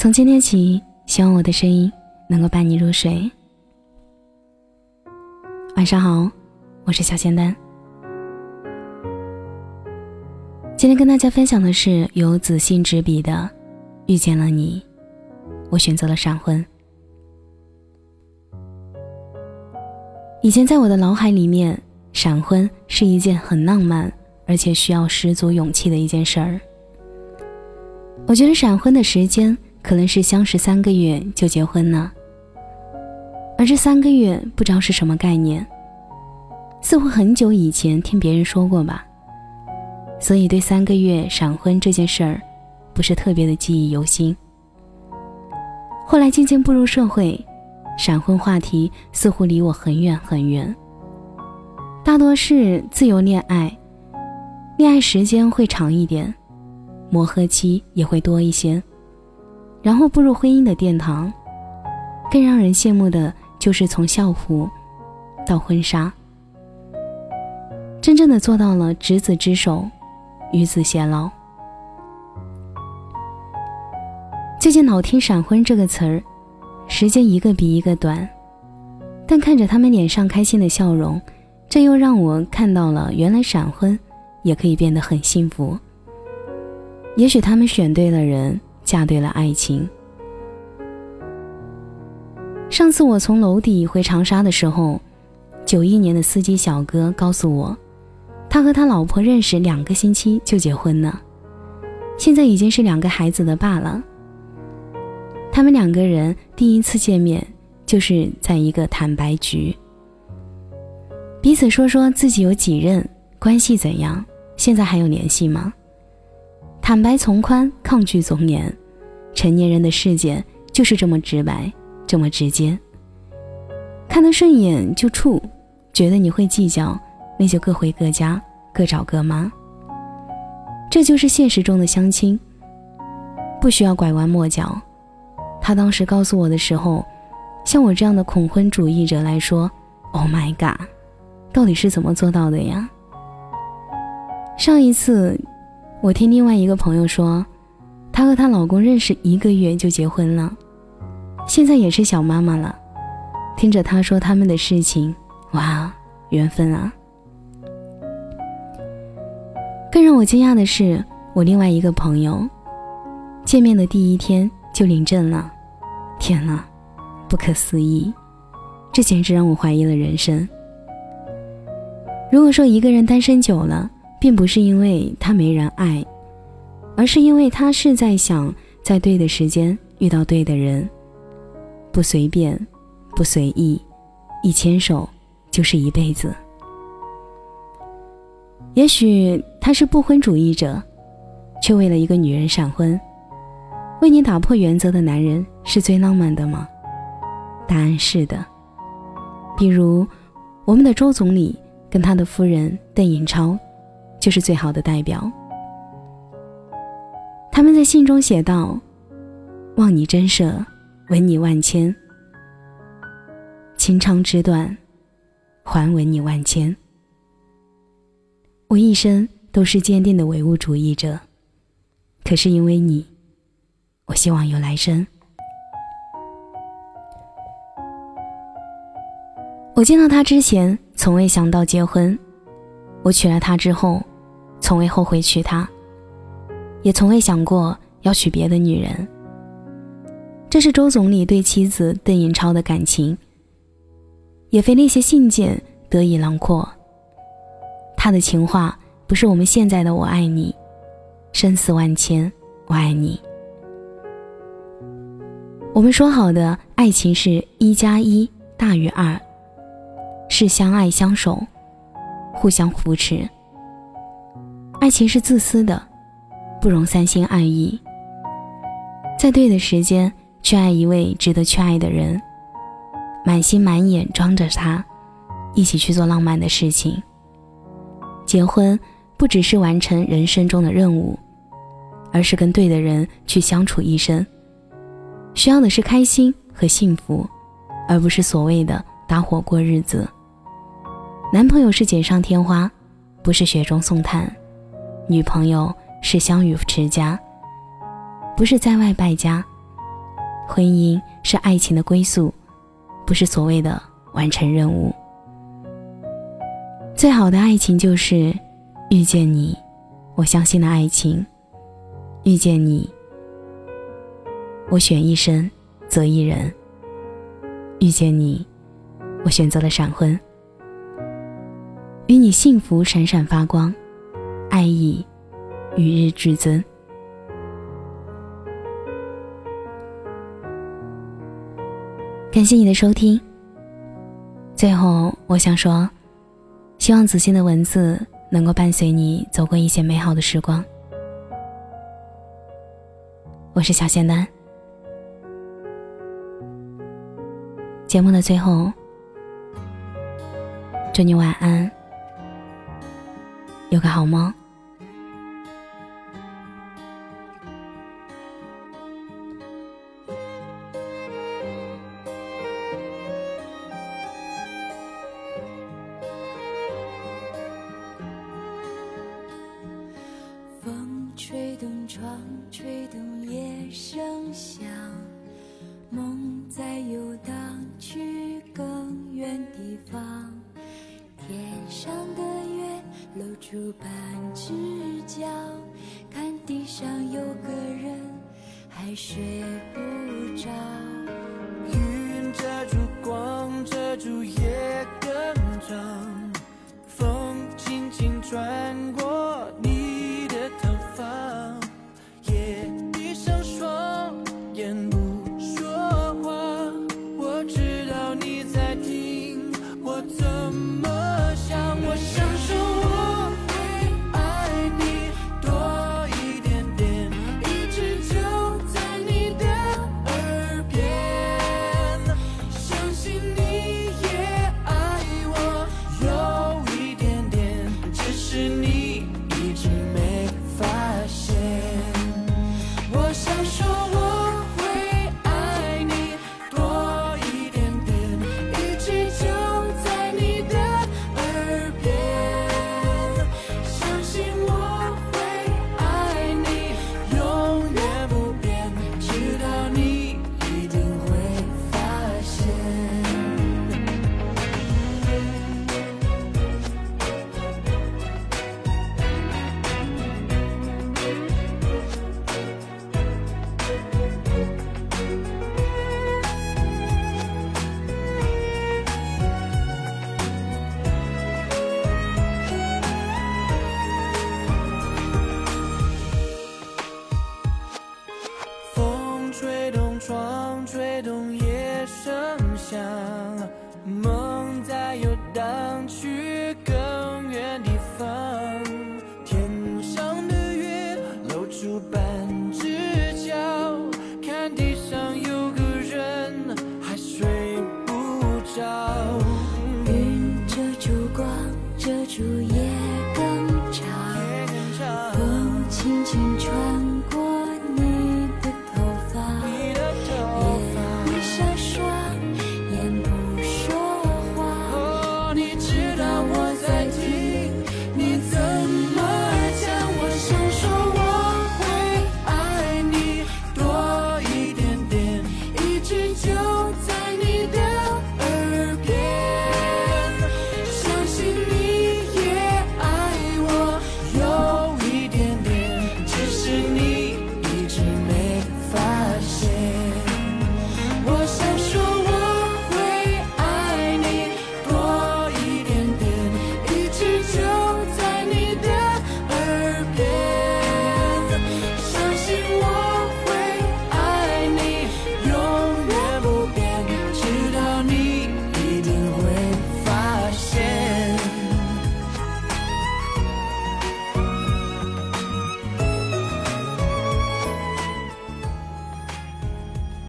从今天起，希望我的声音能够伴你入睡。晚上好，我是小仙丹。今天跟大家分享的是由子信执笔的《遇见了你》，我选择了闪婚。以前在我的脑海里面，闪婚是一件很浪漫，而且需要十足勇气的一件事儿。我觉得闪婚的时间可能是相识三个月就结婚呢，而这三个月不知道是什么概念，似乎很久以前听别人说过吧，所以对三个月闪婚这件事儿，不是特别的记忆犹新。后来渐渐步入社会。闪婚话题似乎离我很远很远，大多是自由恋爱，恋爱时间会长一点，磨合期也会多一些，然后步入婚姻的殿堂。更让人羡慕的就是从校服到婚纱，真正的做到了执子之手，与子偕老。最近老听“闪婚”这个词儿。时间一个比一个短，但看着他们脸上开心的笑容，这又让我看到了原来闪婚也可以变得很幸福。也许他们选对了人，嫁对了爱情。上次我从楼底回长沙的时候，九一年的司机小哥告诉我，他和他老婆认识两个星期就结婚了，现在已经是两个孩子的爸了。他们两个人第一次见面就是在一个坦白局，彼此说说自己有几任，关系怎样，现在还有联系吗？坦白从宽，抗拒从严，成年人的世界就是这么直白，这么直接。看得顺眼就处，觉得你会计较，那就各回各家，各找各妈。这就是现实中的相亲，不需要拐弯抹角。他当时告诉我的时候，像我这样的恐婚主义者来说，Oh my god，到底是怎么做到的呀？上一次，我听另外一个朋友说，她和她老公认识一个月就结婚了，现在也是小妈妈了。听着她说他们的事情，哇，缘分啊！更让我惊讶的是，我另外一个朋友，见面的第一天。就领证了，天哪，不可思议！这简直让我怀疑了人生。如果说一个人单身久了，并不是因为他没人爱，而是因为他是在想在对的时间遇到对的人，不随便，不随意，一牵手就是一辈子。也许他是不婚主义者，却为了一个女人闪婚。为你打破原则的男人是最浪漫的吗？答案是的。比如，我们的周总理跟他的夫人邓颖超，就是最好的代表。他们在信中写道：“望你真舍，吻你万千。情长纸短，还吻你万千。”我一生都是坚定的唯物主义者，可是因为你。我希望有来生。我见到他之前，从未想到结婚；我娶了她之后，从未后悔娶她，也从未想过要娶别的女人。这是周总理对妻子邓颖超的感情，也非那些信件得以囊括。他的情话不是我们现在的“我爱你”，生死万千，我爱你。我们说好的爱情是一加一大于二，是相爱相守，互相扶持。爱情是自私的，不容三心二意。在对的时间去爱一位值得去爱的人，满心满眼装着他，一起去做浪漫的事情。结婚不只是完成人生中的任务，而是跟对的人去相处一生。需要的是开心和幸福，而不是所谓的搭伙过日子。男朋友是锦上添花，不是雪中送炭；女朋友是相与持家，不是在外败家，婚姻是爱情的归宿，不是所谓的完成任务。最好的爱情就是遇见你，我相信的爱情。遇见你，我选一生择一人。遇见你，我选择了闪婚。与你幸福闪闪发光，爱意与日俱增。感谢你的收听。最后，我想说，希望子欣的文字能够伴随你走过一些美好的时光。我是小仙丹。节目的最后，祝你晚安，有个好梦。窗，吹动夜声响。梦在游荡，去更远地方。天上的月露出半只角，看地上有个人还睡不风，吹动夜声响，梦在游荡，去更远地方。天上的月露出半只角，看地上有个人还睡不着。